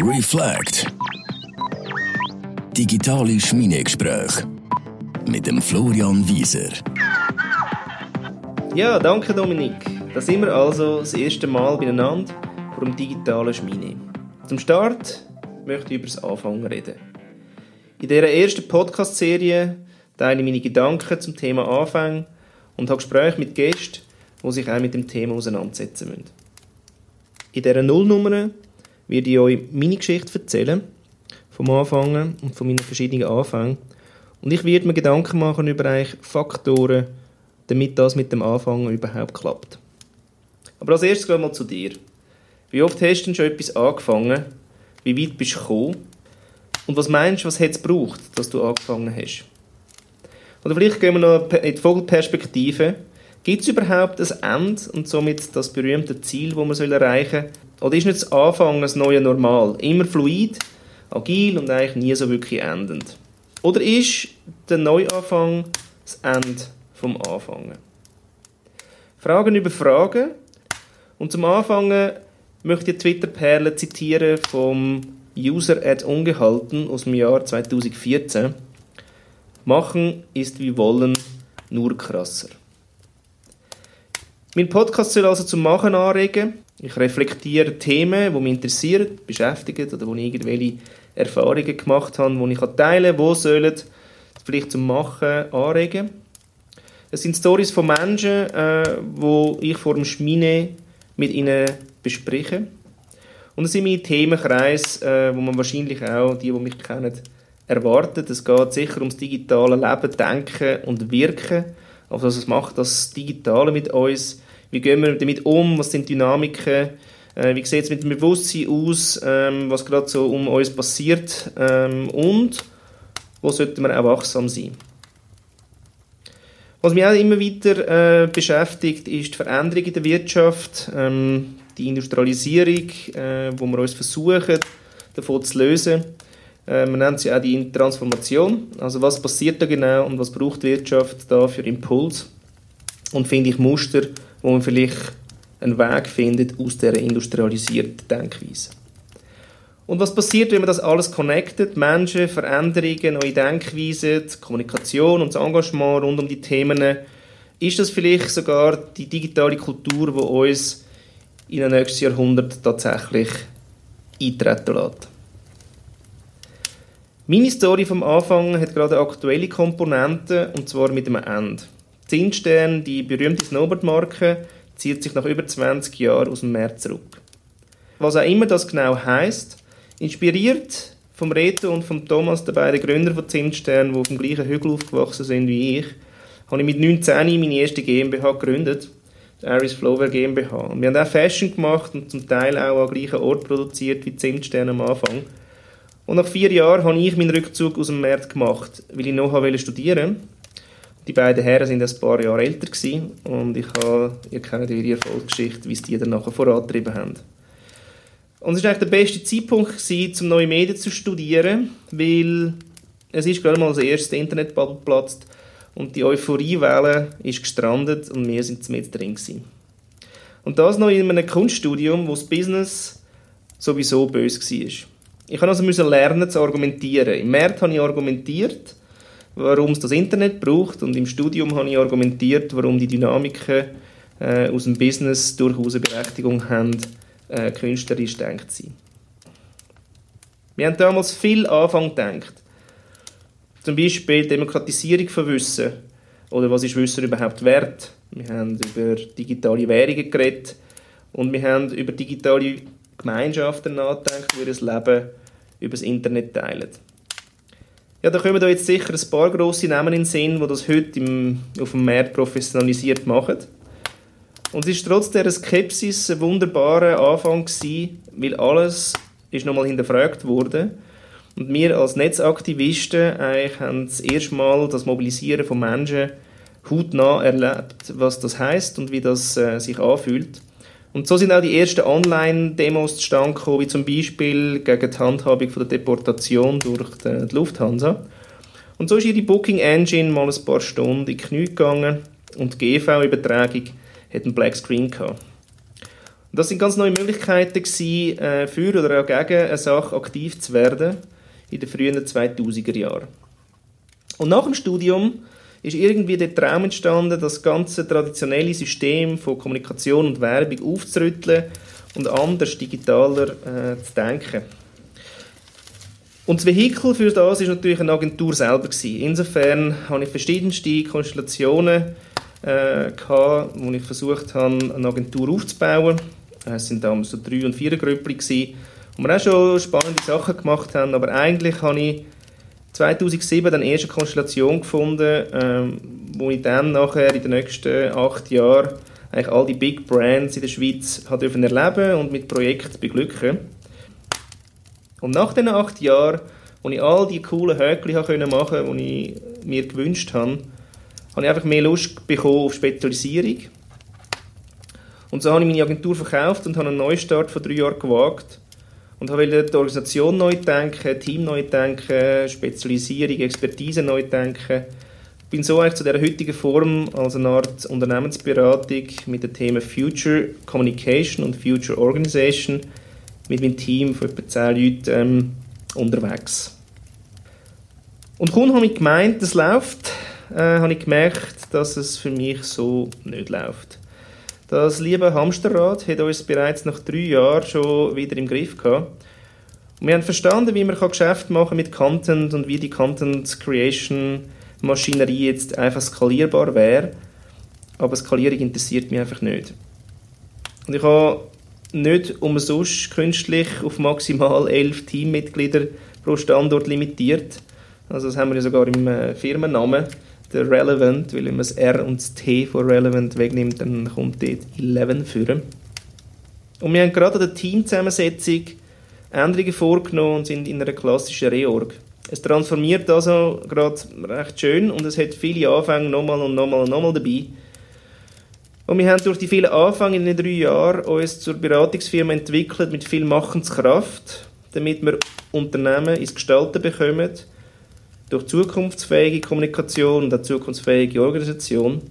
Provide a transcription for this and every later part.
Reflect. Digitale Schmiedegespräche mit dem Florian Wieser. Ja, danke Dominik. Da sind wir also das erste Mal beieinander vor dem digitalen Schmine. Zum Start möchte ich über das Anfangen reden. In dieser ersten Podcast-Serie teile ich meine Gedanken zum Thema Anfang und habe Gespräche mit Gästen, die sich auch mit dem Thema auseinandersetzen müssen. In dieser Nullnummer werde ich euch meine Geschichte erzählen, vom Anfangen und von meinen verschiedenen Anfängen. Und ich werde mir Gedanken machen über eigentlich Faktoren, damit das mit dem Anfangen überhaupt klappt. Aber als erstes gehen wir mal zu dir. Wie oft hast du denn schon etwas angefangen? Wie weit bist du gekommen? Und was meinst du, was hat es gebraucht, dass du angefangen hast? Oder vielleicht gehen wir noch in die Vogelperspektive. Gibt es überhaupt ein Ende und somit das berühmte Ziel, das man erreichen soll? Oder ist nicht das Anfangen das neue Normal? Immer fluid, agil und eigentlich nie so wirklich endend? Oder ist der Neuanfang das Ende vom Anfangen? Fragen über Fragen. Und zum Anfangen möchte ich Twitter-Perle zitieren vom User at Ungehalten aus dem Jahr 2014. Machen ist wie wollen, nur krasser. Mein Podcast soll also zum Machen anregen. Ich reflektiere Themen, die mich interessieren, beschäftigen oder wo ich irgendwelche Erfahrungen gemacht habe, die ich teilen kann, die sollen vielleicht zum Machen anregen. Es sind Stories von Menschen, äh, wo ich vor dem Schmine mit ihnen bespreche. Und es sind meine Themenkreise, äh, wo man wahrscheinlich auch, die, die mich kennen, erwartet. Es geht sicher ums digitale Leben, Denken und Wirken. Also was macht das Digitale mit uns? Wie gehen wir damit um? Was sind Dynamiken? Äh, wie sieht es mit dem Bewusstsein aus? Ähm, was gerade so um uns passiert? Ähm, und wo sollten wir auch wachsam sein? Was mich auch immer wieder äh, beschäftigt, ist die Veränderung in der Wirtschaft, ähm, die Industrialisierung, äh, wo wir uns versuchen, davon zu lösen. Äh, man nennt sie auch die Transformation. Also was passiert da genau und was braucht die Wirtschaft da für Impuls? Und finde ich Muster, wo man vielleicht einen Weg findet aus dieser industrialisierten Denkweise. Und was passiert, wenn man das alles connectet? Menschen, Veränderungen, neue Denkweisen, die Kommunikation und das Engagement rund um die Themen. Ist das vielleicht sogar die digitale Kultur, die uns in ein nächstes Jahrhundert tatsächlich eintreten lässt? Meine Story vom Anfang hat gerade aktuelle Komponente, und zwar mit einem Ende. Zinsstern, die berühmte Snowboard-Marke, zieht sich nach über 20 Jahren aus dem März zurück. Was auch immer das genau heißt, inspiriert vom Reto und vom Thomas, der beiden Gründer von Zinsstern, die auf dem gleichen Hügel aufgewachsen sind wie ich, habe ich mit 19 meine erste GmbH gegründet, die Aris Flowwear GmbH. Wir haben auch Fashion gemacht und zum Teil auch am gleichen Ort produziert wie Zimtstern am Anfang. Und nach vier Jahren habe ich meinen Rückzug aus dem Markt gemacht, weil ich noch studieren wollte. Die beiden Herren sind ein paar Jahre älter gewesen und ich habe, ihr kennt ihre Erfolgsgeschichte, wie sie die dann nachher vorangetrieben haben. Und es war eigentlich der beste Zeitpunkt, gewesen, um neue Medien zu studieren, weil es ist gerade mal das erste Internetbubble geplatzt und die Euphoriewelle ist gestrandet und wir sind mit drin gewesen. Und das noch in einem Kunststudium, wo das Business sowieso böse war. Ich musste also lernen zu argumentieren. Im März habe ich argumentiert, warum es das Internet braucht und im Studium habe ich argumentiert, warum die Dynamiken äh, aus dem Business durchaus eine Berechtigung haben, äh, künstlerisch denkt zu sein. Wir haben damals viel Anfang gedacht. Zum Beispiel Demokratisierung von Wissen oder was ist Wissen überhaupt wert. Wir haben über digitale Währungen geredet und wir haben über digitale Gemeinschaften nachgedacht, die ihr Leben über das Internet teilen. Ja, da kommen da jetzt sicher ein paar grosse Namen in den Sinn, die das heute im, auf dem Markt professionalisiert machen. Und es war trotz dieser Skepsis ein wunderbarer Anfang, gewesen, weil alles ist nochmal hinterfragt wurde. Und wir als Netzaktivisten eigentlich haben das erste Mal das Mobilisieren von Menschen hautnah erlebt, was das heißt und wie das äh, sich anfühlt. Und so sind auch die ersten Online-Demos zustande gekommen, wie zum Beispiel gegen die Handhabung von der Deportation durch die Lufthansa. Und so ist ihre Booking Engine mal ein paar Stunden in die Knie gegangen und die GV-Übertragung hat einen Black Screen gehabt. Und das sind ganz neue Möglichkeiten gewesen, äh, für oder auch gegen eine Sache aktiv zu werden in den frühen 2000er Jahren. Und nach dem Studium ist irgendwie der Traum entstanden, das ganze traditionelle System von Kommunikation und Werbung aufzurütteln und anders, digitaler äh, zu denken. Und das Vehikel für das ist natürlich eine Agentur selber gewesen. Insofern habe ich verschiedenste Konstellationen äh, gehabt, wo ich versucht habe, eine Agentur aufzubauen. Es sind damals so drei und vier Gruppen gewesen, wo wir auch schon spannende Sachen gemacht haben. Aber eigentlich habe ich 2007 dann erst eine Konstellation gefunden, ähm, wo ich dann nachher in den nächsten acht Jahren eigentlich all die Big Brands in der Schweiz hat dürfen erleben und mit Projekten beglücken. Und nach diesen acht Jahren, wo ich all die coolen Höckli machen konnte, die ich mir gewünscht habe, habe ich einfach mehr Lust bekommen auf Spezialisierung. Und so habe ich meine Agentur verkauft und habe einen Neustart von drei Jahren gewagt und wollte die Organisation neu denken, Team neu denken, Spezialisierung, Expertise neu denken. Ich bin so eigentlich zu der heutigen Form als eine Art Unternehmensberatung mit den Themen Future Communication und Future Organization mit meinem Team von etwa 10 Leuten ähm, unterwegs. Und kaum habe ich gemeint, es läuft, äh, habe ich gemerkt, dass es für mich so nicht läuft. Das liebe Hamsterrad hat uns bereits nach drei Jahren schon wieder im Griff gehabt. Und wir haben verstanden, wie man Geschäft machen mit Content und wie die Content Creation Maschinerie jetzt einfach skalierbar wäre. Aber Skalierung interessiert mich einfach nicht. Und ich habe nicht umsonst künstlich auf maximal elf Teammitglieder pro Standort limitiert. Also das haben wir ja sogar im äh, Firmennamen der Relevant, weil wenn man das R und das T von Relevant wegnimmt, dann kommt dort 11 führen. Und wir haben gerade an der Teamzusammensetzung Änderungen vorgenommen und sind in einer klassischen Reorg. Es transformiert also gerade recht schön und es hat viele Anfänge nochmal und nochmal und nochmal dabei. Und wir haben durch die vielen Anfänge in den drei Jahren uns zur Beratungsfirma entwickelt mit viel Machenskraft, damit wir Unternehmen ins Gestalten bekommen durch zukunftsfähige Kommunikation und eine zukunftsfähige Organisation,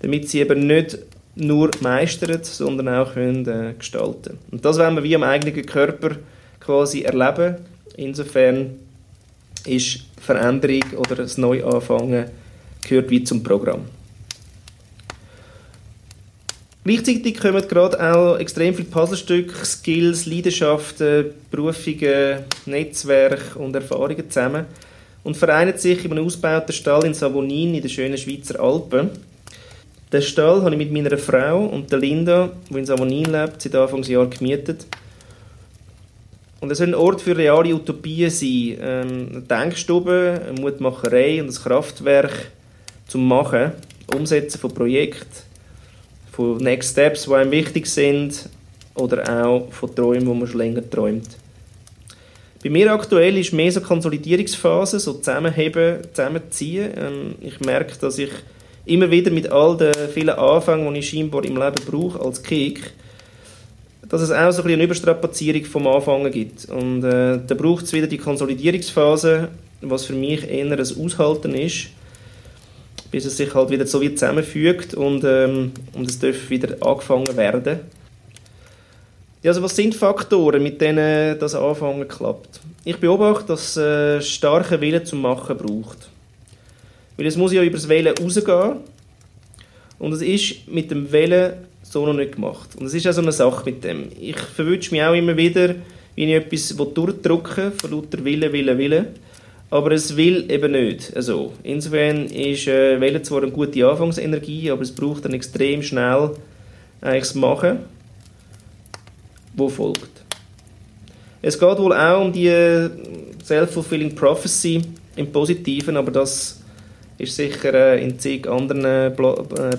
damit sie eben nicht nur meistern, sondern auch können, äh, gestalten Und das wollen wir wie am eigenen Körper quasi erleben. Insofern ist Veränderung oder das Neuanfangen gehört wie zum Programm. Gleichzeitig kommen gerade auch extrem viele Puzzlestücke, Skills, Leidenschaften, Berufungen, Netzwerke und Erfahrungen zusammen, und vereint sich in einem ausgebauten Stall in Savonin in den schönen Schweizer Alpen. Den Stall habe ich mit meiner Frau und der Linda, die in Savonin lebt, seit Anfangsjahr gemietet. Und es soll ein Ort für reale Utopien sein. Ähm, eine Denkstube, eine Mutmacherei und ein Kraftwerk zum Machen, Umsetzen von Projekten, von Next Steps, die einem wichtig sind, oder auch von Träumen, die man schon länger träumt. Bei mir aktuell ist mehr so Konsolidierungsphase, so zusammenheben, zusammenziehen. Ähm, ich merke, dass ich immer wieder mit all den vielen Anfängen, die ich scheinbar im Leben brauche als Kick, dass es auch so ein eine Überstrapazierung vom Anfangen gibt. Und äh, da braucht es wieder die Konsolidierungsphase, was für mich eher ein Aushalten ist, bis es sich halt wieder so wie zusammenfügt und, ähm, und es darf wieder angefangen werden. Ja, also was sind Faktoren, mit denen das Anfangen klappt? Ich beobachte, dass es äh, starke Wille zum Machen braucht. Weil es muss ja über das Wählen rausgehen und es ist mit dem Wählen so noch nicht gemacht. Und es ist auch so eine Sache mit dem. Ich verwünsche mich auch immer wieder, wie ich etwas durchdrücken von lauter Willen, Willen, Willen. Aber es will eben nicht. Also, insofern ist äh, Wählen zwar eine gute Anfangsenergie, aber es braucht dann extrem schnell eigentlich das Machen wo folgt. Es geht wohl auch um die Self-Fulfilling Prophecy im Positiven, aber das ist sicher äh, in zig anderen äh,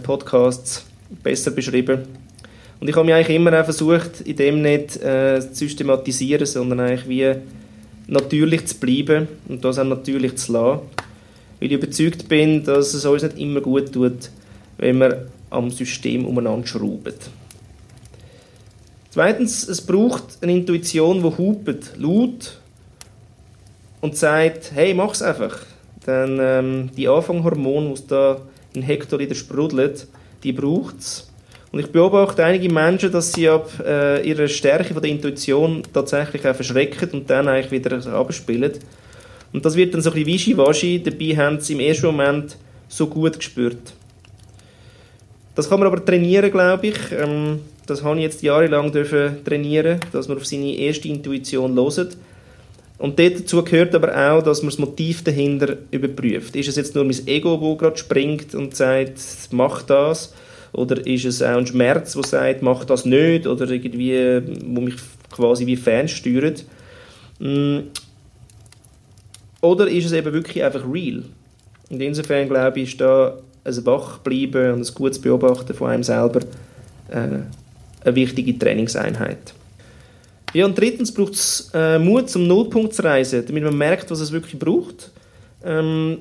Podcasts besser beschrieben. Und ich habe mich eigentlich immer auch versucht, in dem nicht äh, zu systematisieren, sondern eigentlich wie natürlich zu bleiben und das auch natürlich zu lassen. Weil ich überzeugt bin, dass es uns nicht immer gut tut, wenn wir am System umeinander schrauben. Zweitens, es braucht eine Intuition, die hupet, laut und sagt, hey, mach's einfach. Denn ähm, die Anfanghormone, die da in Hektoliter sprudelt, die braucht es. Und ich beobachte einige Menschen, dass sie ab äh, ihrer Stärke von der Intuition tatsächlich auch verschrecken und dann eigentlich wieder abspielen. Und das wird dann so ein bisschen wischiwaschi, dabei haben sie im ersten Moment so gut gespürt. Das kann man aber trainieren, glaube ich. Ähm, das habe ich jetzt jahrelang dürfen trainieren, dass man auf seine erste Intuition loset. Und dazu gehört aber auch, dass man das Motiv dahinter überprüft. Ist es jetzt nur mein Ego, das gerade springt und sagt, mach das? Oder ist es auch ein Schmerz, der sagt, mach das nicht? Oder irgendwie, wo mich quasi wie Fans steuert? Mm. Oder ist es eben wirklich einfach real? Und insofern glaube ich, ist da ein Wachbleiben und ein gutes Beobachten von einem selber äh, eine wichtige Trainingseinheit. Ja, und drittens braucht es äh, Mut zum Nullpunkt zu reisen, damit man merkt, was es wirklich braucht. Ähm,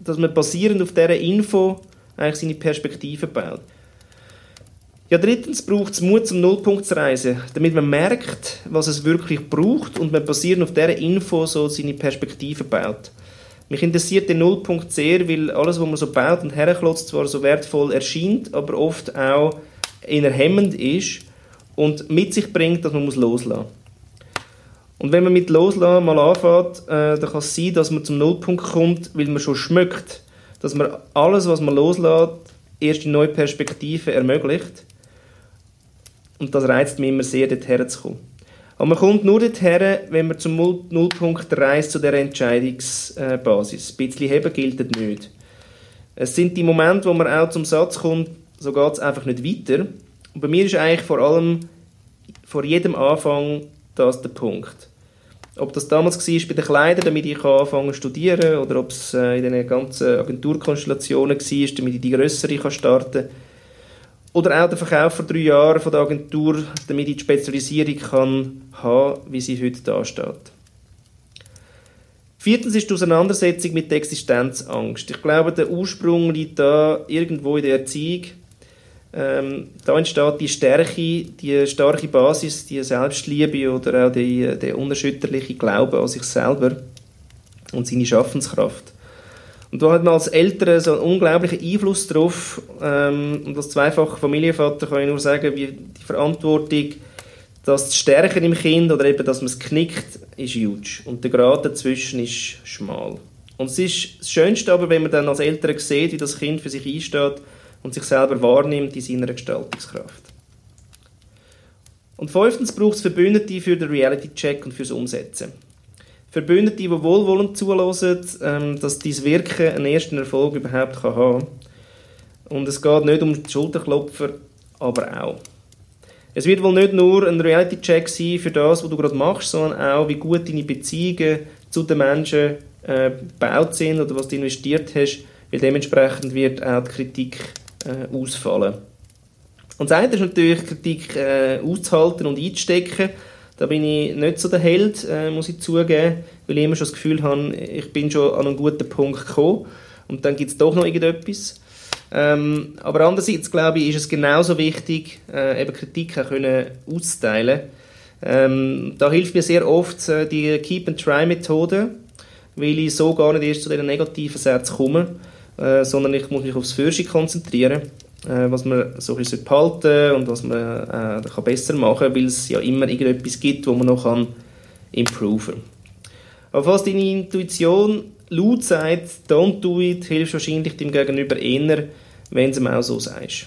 dass man basierend auf dieser Info eigentlich seine Perspektive baut. Ja, drittens braucht es Mut zum Nullpunkt zu reisen, damit man merkt, was es wirklich braucht und man basierend auf dieser Info so seine Perspektive baut. Mich interessiert der Nullpunkt sehr, weil alles, was man so baut und herklotzt, zwar so wertvoll erscheint, aber oft auch eher hemmend ist und mit sich bringt, dass man muss loslassen muss. Und wenn man mit Loslassen mal anfängt, äh, dann kann es sein, dass man zum Nullpunkt kommt, weil man schon schmeckt, dass man alles, was man loslässt, erst in neue Perspektiven ermöglicht. Und das reizt mich immer sehr, dorthin zu kommen. Aber man kommt nur dorthin, wenn man zum Nullpunkt reist, zu der Entscheidungsbasis. Ein bisschen heben gilt nicht. Es sind die Momente, wo man auch zum Satz kommt, so geht es einfach nicht weiter. Und bei mir ist eigentlich vor allem vor jedem Anfang das der Punkt. Ob das damals war bei den Kleidern, damit ich anfangen zu studieren, oder ob es äh, in den ganzen Agenturkonstellationen war, damit ich die grössere starten kann. Oder auch der Verkauf vor drei Jahren von der Agentur, damit ich die Spezialisierung kann haben wie sie heute da steht. Viertens ist die Auseinandersetzung mit der Existenzangst. Ich glaube, der Ursprung liegt da irgendwo in der Erziehung. Ähm, da entsteht die Stärke, die starke Basis, die Selbstliebe oder auch der unerschütterliche Glaube an sich selber und seine Schaffenskraft. Und da hat man als Eltern so einen unglaublichen Einfluss drauf. Ähm, und als zweifacher Familienvater kann ich nur sagen, wie die Verantwortung, das zu stärken im Kind oder eben, dass man es knickt, ist huge. Und der Grad dazwischen ist schmal. Und es ist das Schönste aber, wenn man dann als Eltern sieht, wie das Kind für sich einsteht und sich selber wahrnimmt in seiner Gestaltungskraft. Und fünftens braucht es Verbündete für den Reality-Check und fürs Umsetzen. Verbündete, die wohlwollend zulassen, ähm, dass dein Wirken einen ersten Erfolg überhaupt haben kann. Und es geht nicht um die Schulterklopfer, aber auch. Es wird wohl nicht nur ein Reality-Check sein für das, was du gerade machst, sondern auch, wie gut deine Beziehungen zu den Menschen äh, gebaut sind oder was du investiert hast, weil dementsprechend wird auch die Kritik äh, ausfallen. Und das eine ist natürlich, Kritik äh, auszuhalten und einzustecken, da bin ich nicht so der Held, äh, muss ich zugeben, weil ich immer schon das Gefühl habe, ich bin schon an einen guten Punkt gekommen und dann gibt es doch noch irgendetwas. Ähm, aber andererseits, glaube ich, ist es genauso wichtig, äh, eben Kritik auch können auszuteilen. Ähm, da hilft mir sehr oft äh, die Keep-and-Try-Methode, weil ich so gar nicht erst zu diesen negativen Sätzen komme, äh, sondern ich muss mich aufs Fürsche konzentrieren äh, was man so ein bisschen behalten und was man äh, kann besser machen kann, weil es ja immer irgendetwas gibt, wo man noch kann improven kann. Aber falls deine Intuition laut sagt, don't do it, hilft wahrscheinlich dem Gegenüber eher, wenn es ihm auch so sagst.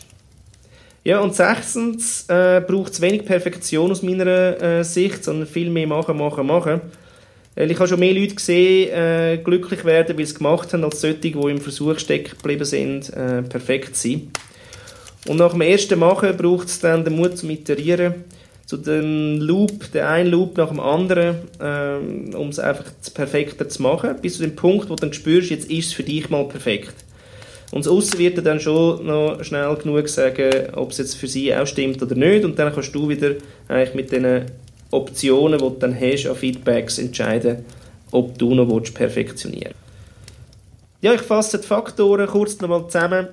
Ja, und sechstens äh, braucht es wenig Perfektion aus meiner äh, Sicht, sondern viel mehr machen, machen, machen. Ich habe schon mehr Leute gesehen, äh, glücklich werden, weil sie es gemacht haben, als solche, die im Versuch stecken geblieben sind, äh, perfekt zu sein. Und nach dem ersten Machen braucht es dann den Mut zum Iterieren, zu dem Loop, den einen Loop nach dem anderen, ähm, um es einfach perfekter zu machen, bis zu dem Punkt, wo du dann spürst, jetzt ist es für dich mal perfekt. Und das Aussen wird dann schon noch schnell genug sagen, ob es jetzt für sie auch stimmt oder nicht. Und dann kannst du wieder eigentlich mit den Optionen, die du dann hast, an Feedbacks entscheiden, ob du noch perfektionieren willst. Ja, ich fasse die Faktoren kurz nochmal zusammen.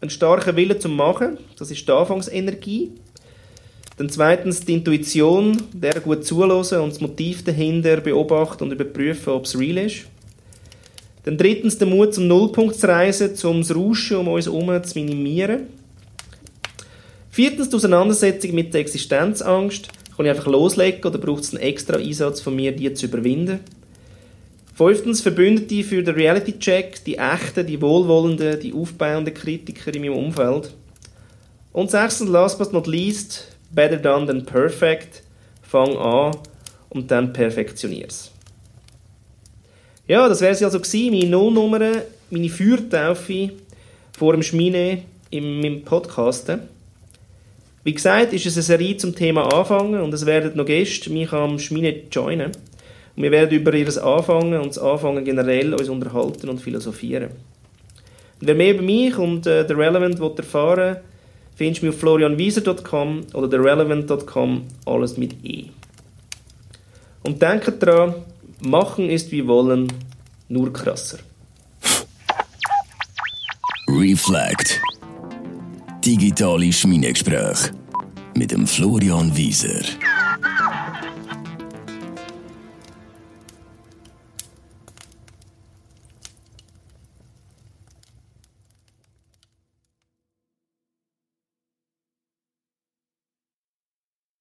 Ein starker Wille zum Machen, das ist die Anfangsenergie. Dann zweitens die Intuition, der gut zulassen und das Motiv dahinter beobachten und überprüfen, ob es real ist. Dann drittens der Mut zum Nullpunkt zu reisen, um das Rauschen um uns herum zu minimieren. Viertens die Auseinandersetzung mit der Existenzangst. Kann ich einfach loslegen oder braucht es einen extra Einsatz von mir, die zu überwinden? Fünftens Verbündete für den Reality-Check, die echten, die wohlwollenden, die aufbauenden Kritiker in meinem Umfeld. Und sechstens, last but not least, better done than perfect. Fang an und dann perfektionier's. Ja, das wäre es also gewesen, meine Nullnummer, meine Feuertaufe vor dem Schmine im, im Podcast. Wie gesagt, ist es eine Serie zum Thema Anfangen und es werden noch Gäste mich am Schmine joinen. Und wir werden über ihr Anfangen und das Anfangen generell uns unterhalten und philosophieren. Und wer mehr über mich und äh, The Relevant erfahren will, findest du mich auf florianwieser.com oder therelevant.com, alles mit E. Und denke daran, machen ist wie wollen, nur krasser. Reflect. Digitale Schmiedegespräche mit dem Florian Wieser.